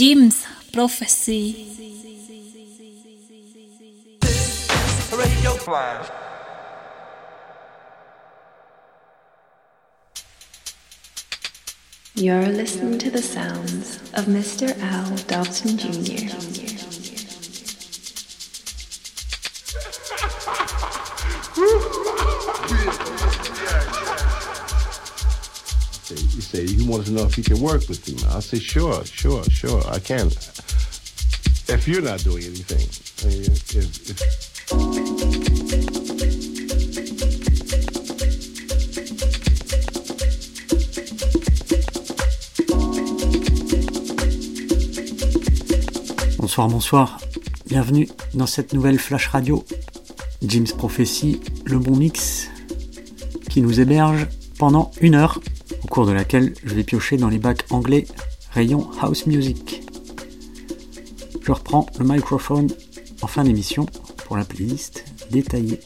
Jim's Prophecy. Radio Flash. You're listening to the sounds of Mr. Al Dobson Jr. Say he wants to know if he can work with me. I say sure, sure, sure, I can. If you're not doing anything, I mean, if, if, Bonsoir, bonsoir. Bienvenue dans cette nouvelle Flash Radio. Jim's Prophecy, le bon mix qui nous héberge pendant une heure, au cours de laquelle je vais piocher dans les bacs anglais rayon House Music. Je reprends le microphone en fin d'émission pour la playlist détaillée.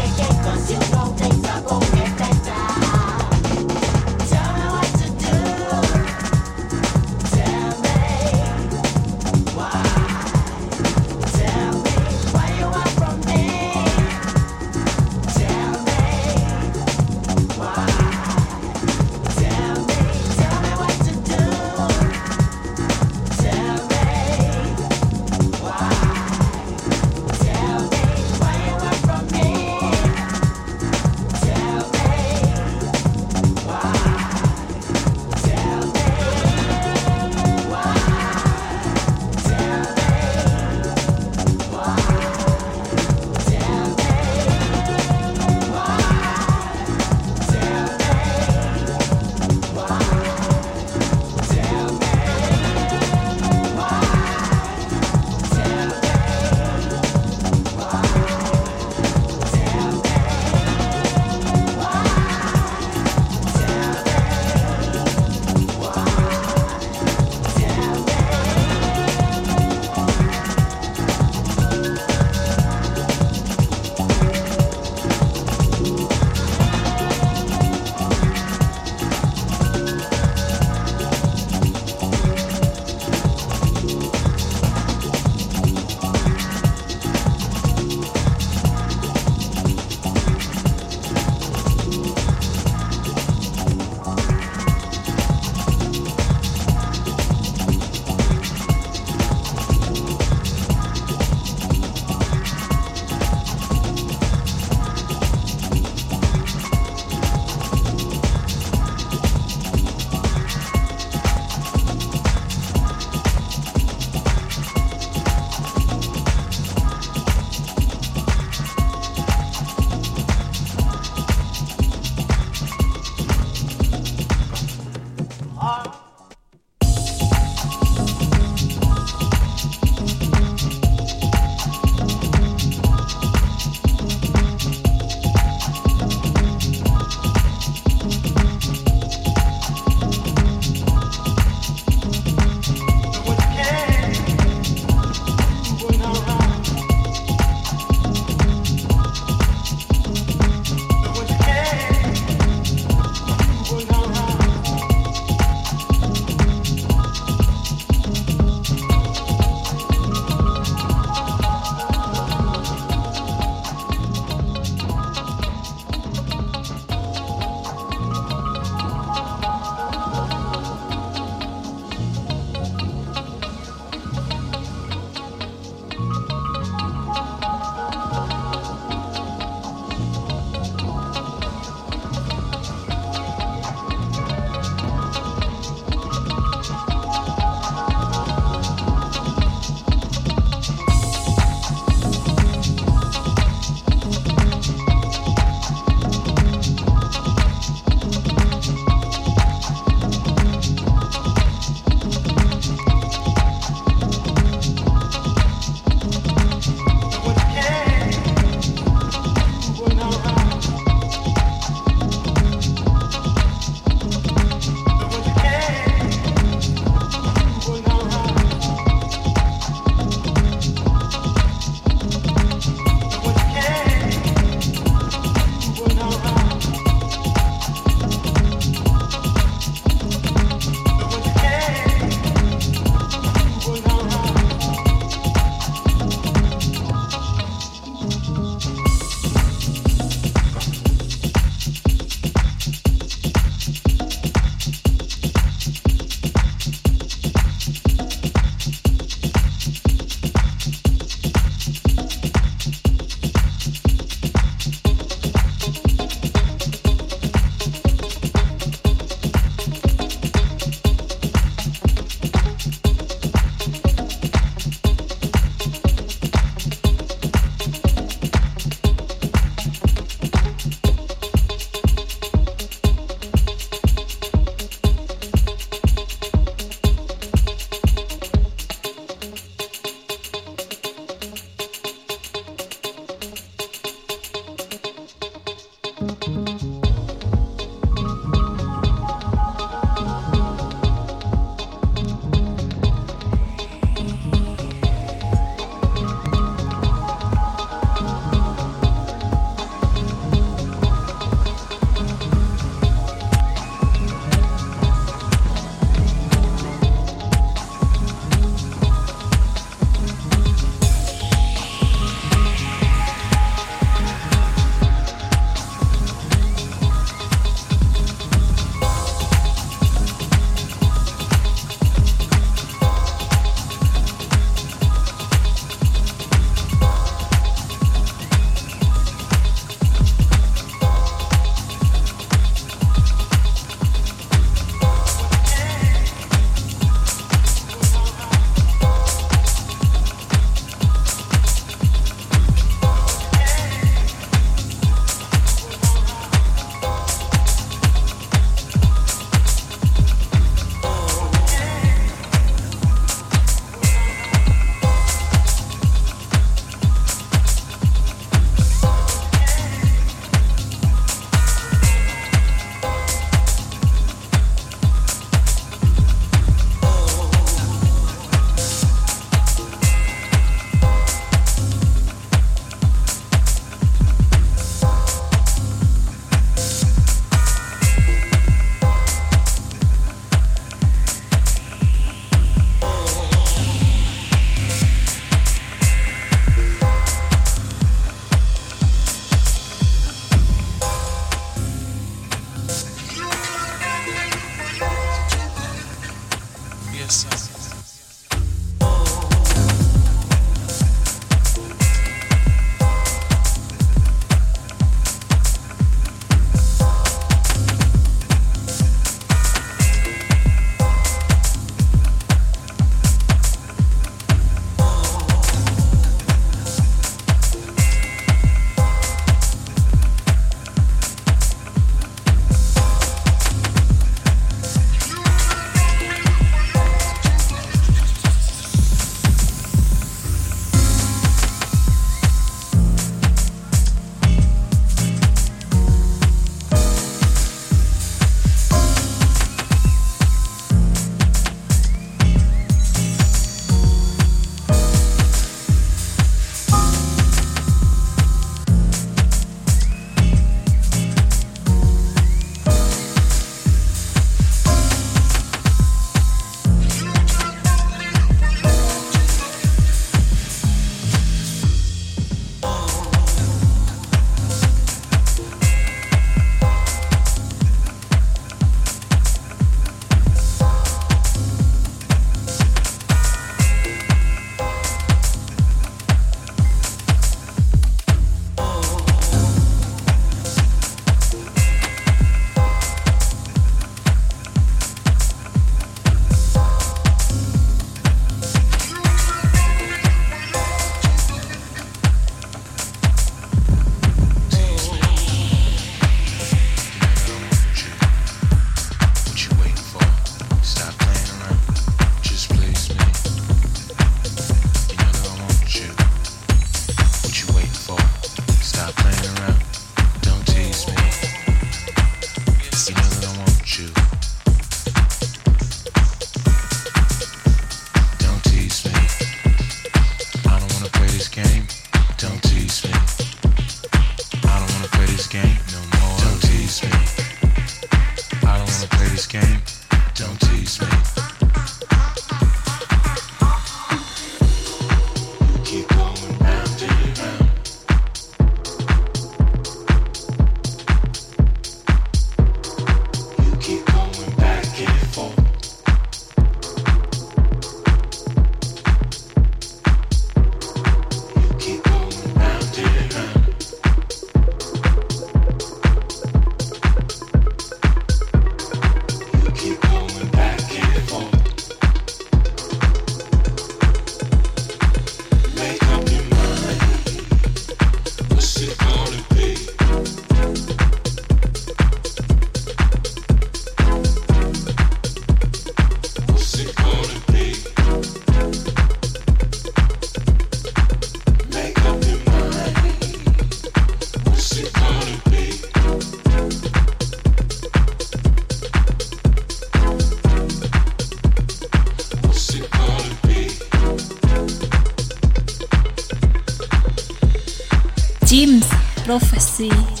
Jim's Prophecy.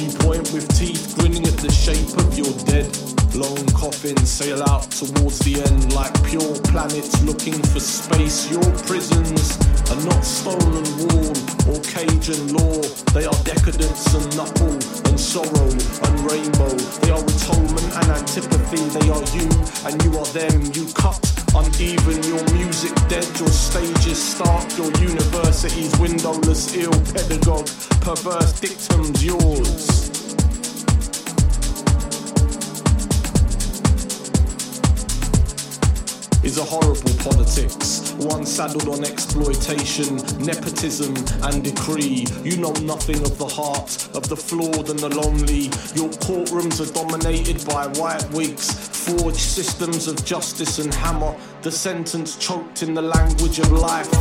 You point with teeth, grinning at the shape of your dead. Long coffins sail out towards the end like pure planets looking for space. Your prisons are not stolen wall or Cajun law. They are decadence and knuckle and sorrow and rainbow. They are atonement and antipathy. They are you and you are them. You cut uneven. Your music dead. Your stages stark. Your university's windowless ill pedagogue. Perverse dictums yours. Is a horrible politics, one saddled on exploitation, nepotism, and decree. You know nothing of the heart, of the flawed and the lonely. Your courtrooms are dominated by white wigs, forged systems of justice and hammer, the sentence choked in the language of life.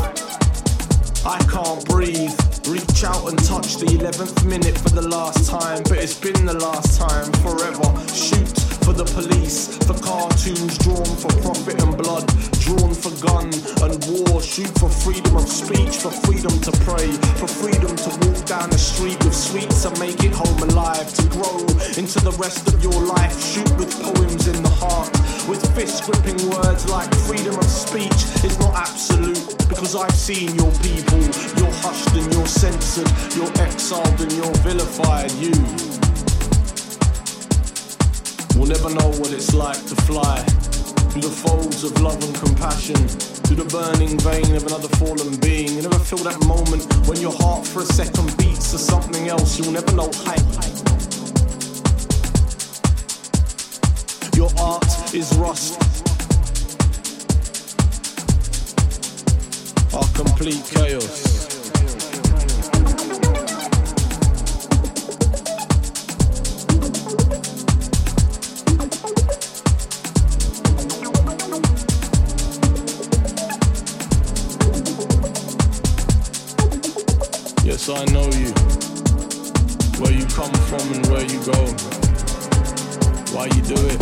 I can't breathe. Reach out and touch the 11th minute for the last time, but it's been the last time forever. Shoot for the police, for cartoons drawn for profit and blood, drawn for gun and war. Shoot for freedom of speech, for freedom to pray, for freedom to walk down the street with sweets and make it home alive, to grow into the rest of your life. Shoot with poems in the heart, with fist gripping words like freedom of speech is not absolute because I've seen your people. You're hushed and you're censored, you're exiled and you're vilified. You. We'll never know what it's like to fly through the folds of love and compassion, through the burning vein of another fallen being. You never feel that moment when your heart for a second beats to something else. You'll never know height. Your art is rust. Our complete chaos. Yes, I know you. Where you come from and where you go. Why you do it.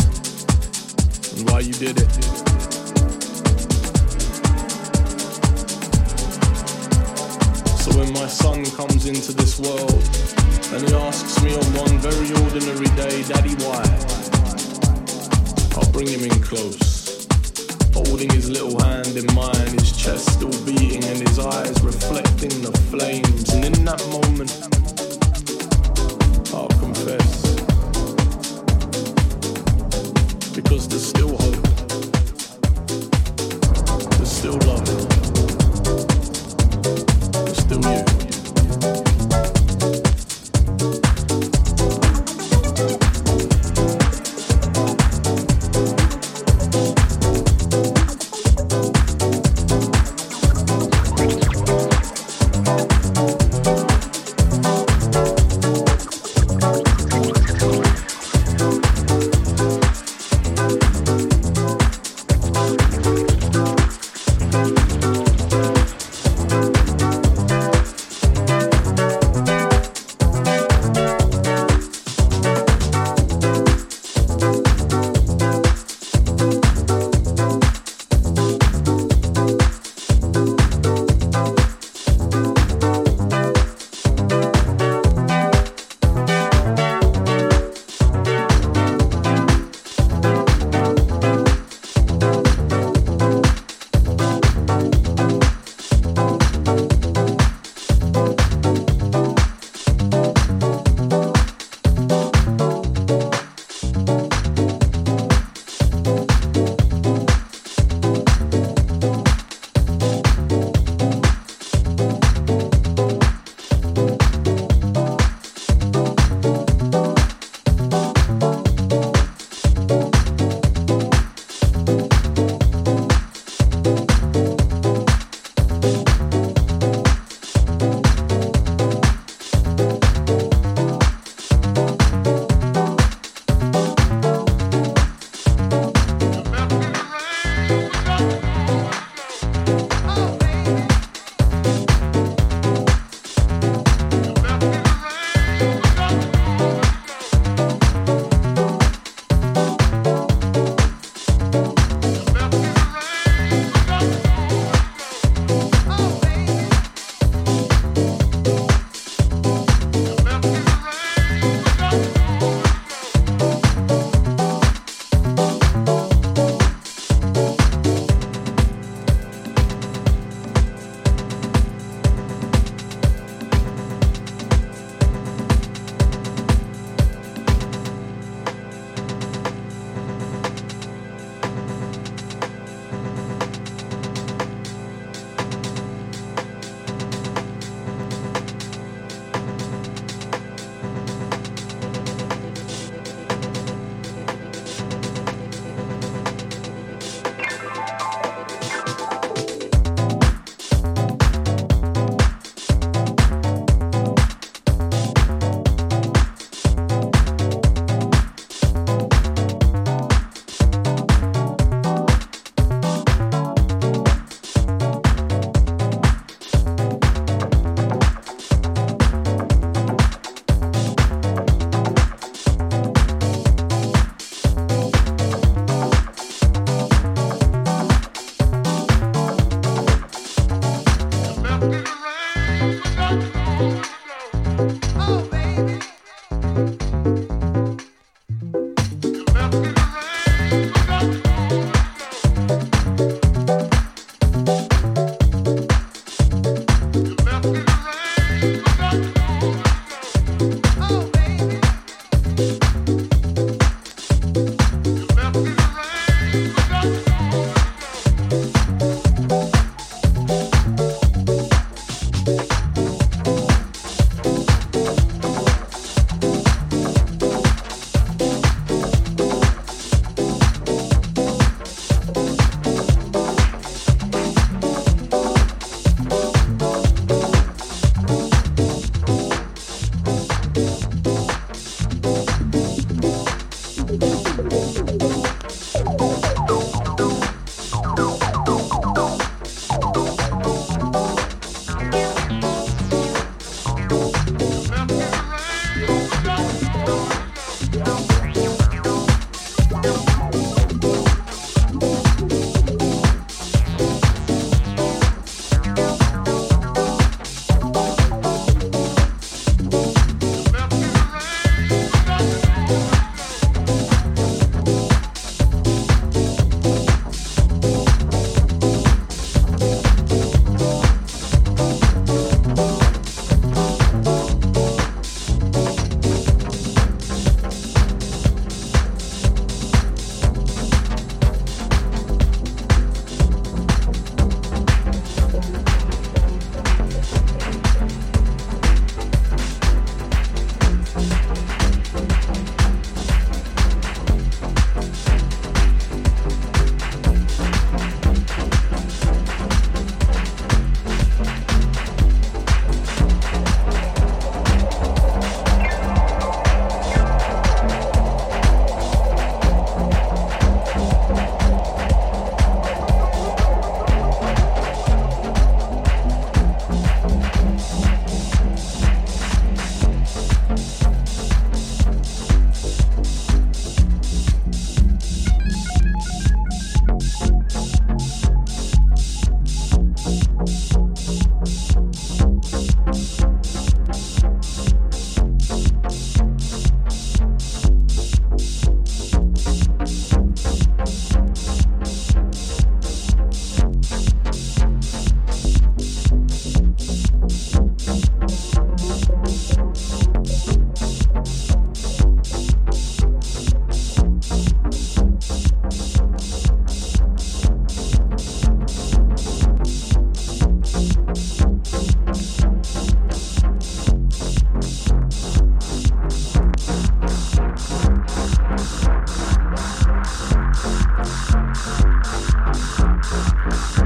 And why you did it. So when my son comes into this world and he asks me on one very ordinary day, Daddy, why? I'll bring him in close holding his little hand in mine, his chest still beating and his eyes reflecting the flames. And in that moment,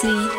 Prophecy.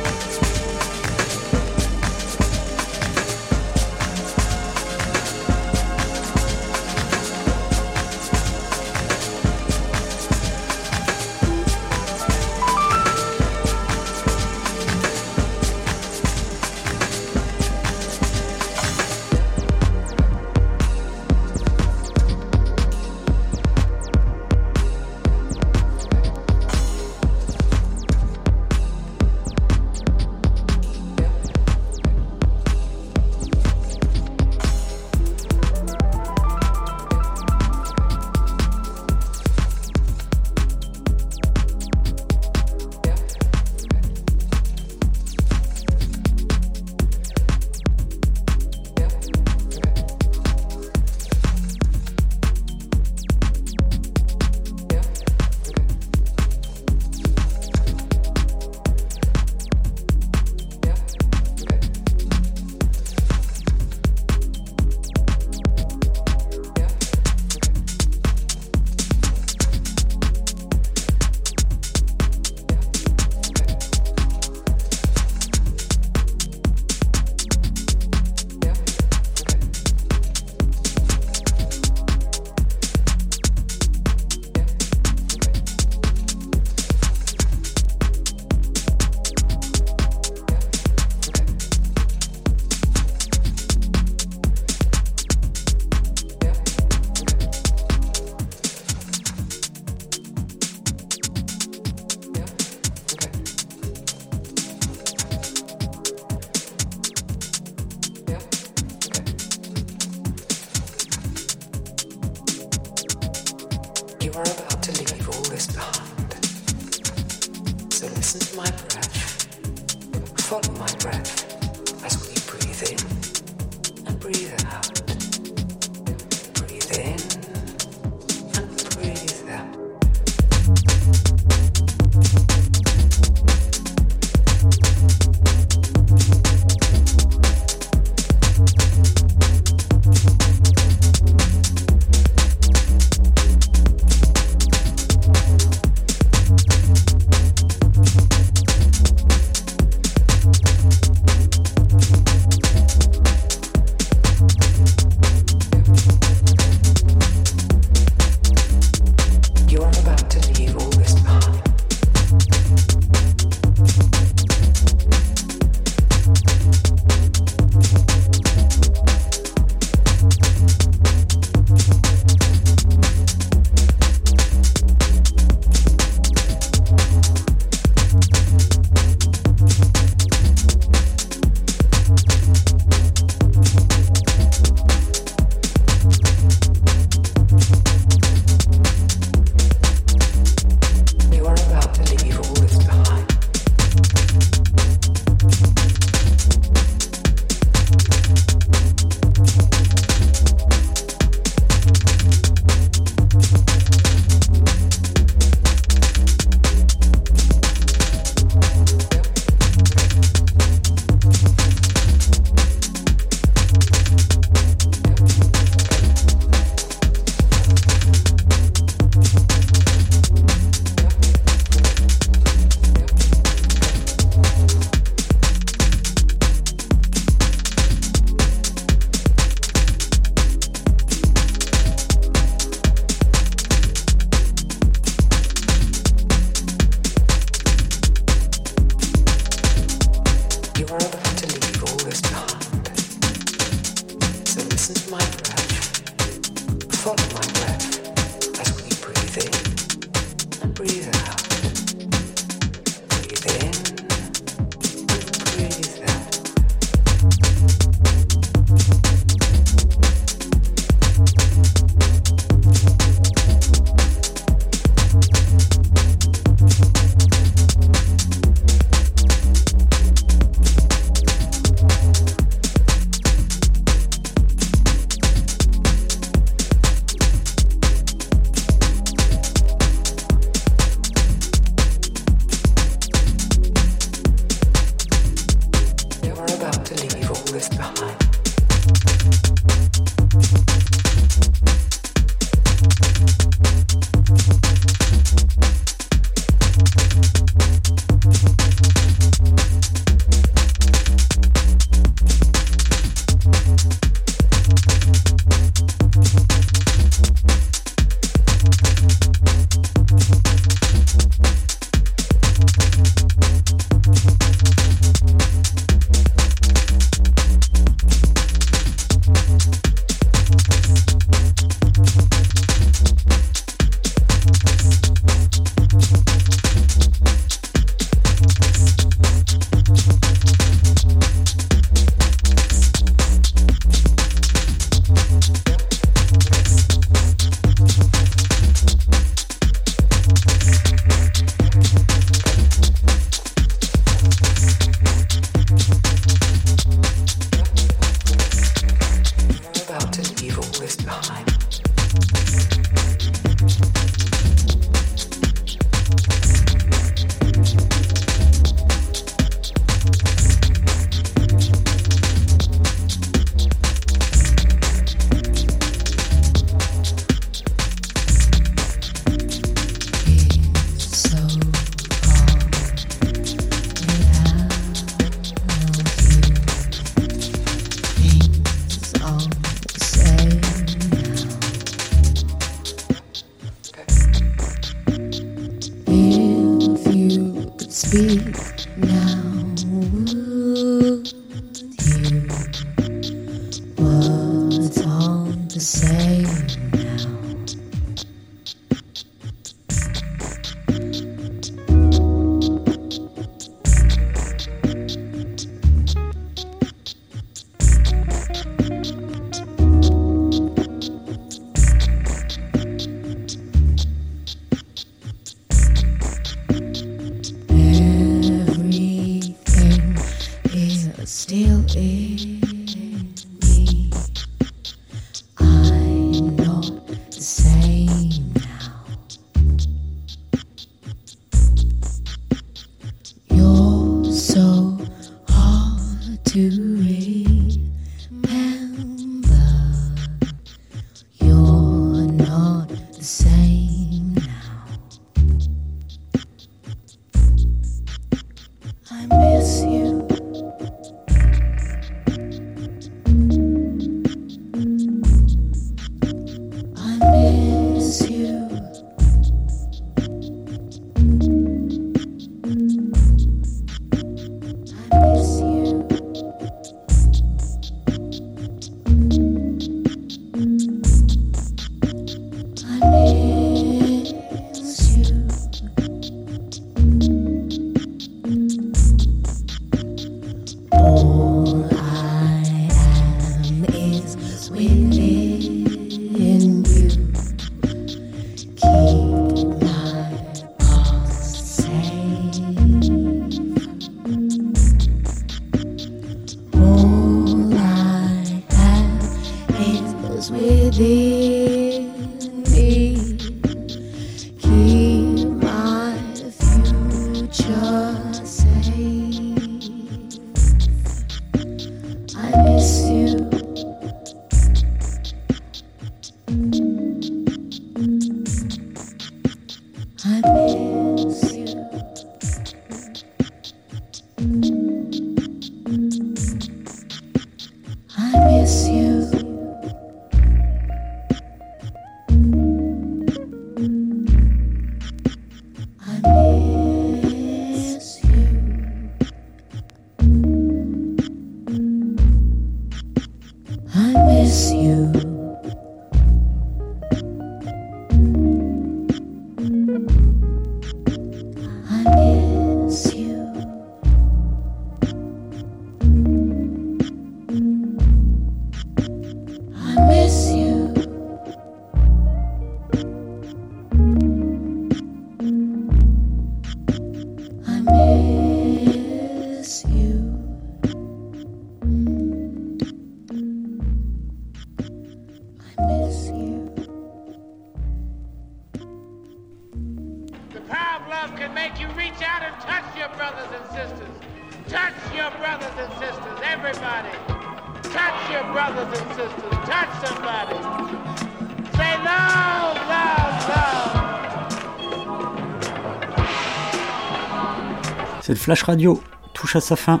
Cette flash radio touche à sa fin.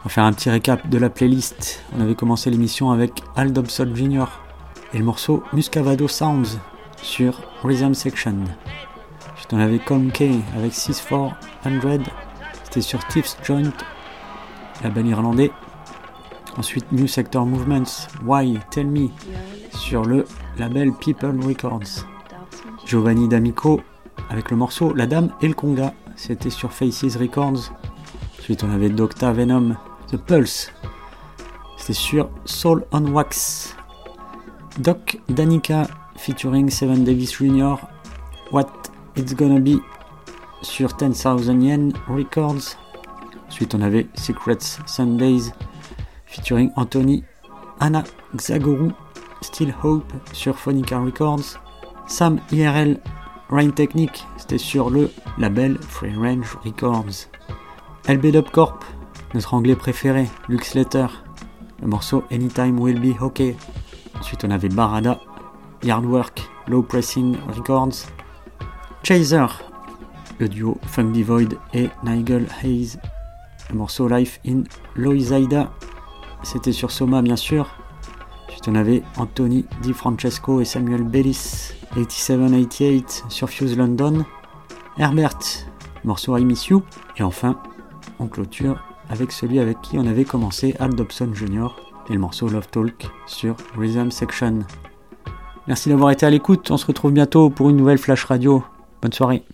On va faire un petit récap de la playlist. On avait commencé l'émission avec Al Dobson Jr. et le morceau Muscavado Sounds sur Rhythm Section. Ensuite on avait Com K avec 6400. C'était sur Tiff's Joint, label irlandais. Ensuite New Sector Movements, Why Tell Me sur le label People Records. Giovanni D'Amico avec le morceau La Dame et le Conga, c'était sur Faces Records. Ensuite on avait Docta Venom, The Pulse, c'était sur Soul on Wax. Doc Danica featuring Seven Davis Jr. What It's Gonna Be sur 10,000 Yen Records. Ensuite on avait Secrets Sundays featuring Anthony Anna Xagoru Still Hope sur Phonica Records. Sam IRL Rain Technique, c'était sur le label Free Range Records. LB Dub Corp, notre anglais préféré, Lux Letter, le morceau Anytime Will Be OK. Ensuite on avait Barada, Yardwork, Low Pressing Records. Chaser, le duo Funk Void et Nigel Hayes, le morceau Life in Loisaida, c'était sur Soma bien sûr. On avait Anthony Di Francesco et Samuel Bellis, 8788 sur Fuse London. Herbert, morceau I Miss You. Et enfin, on clôture avec celui avec qui on avait commencé, Al Dobson Jr. et le morceau Love Talk sur Rhythm Section. Merci d'avoir été à l'écoute, on se retrouve bientôt pour une nouvelle Flash Radio. Bonne soirée.